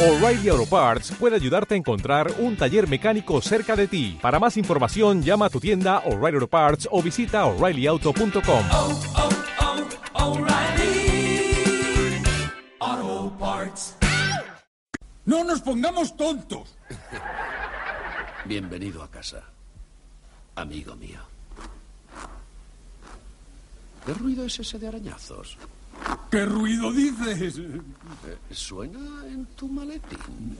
O'Reilly Auto Parts puede ayudarte a encontrar un taller mecánico cerca de ti. Para más información, llama a tu tienda O'Reilly Auto Parts o visita oreillyauto.com. oh, oh, Parts. No nos pongamos tontos. Bienvenido a casa, amigo mío. ¿Qué ruido es ese de arañazos? ¿Qué ruido dices? Eh, ¿Suena en tu maletín?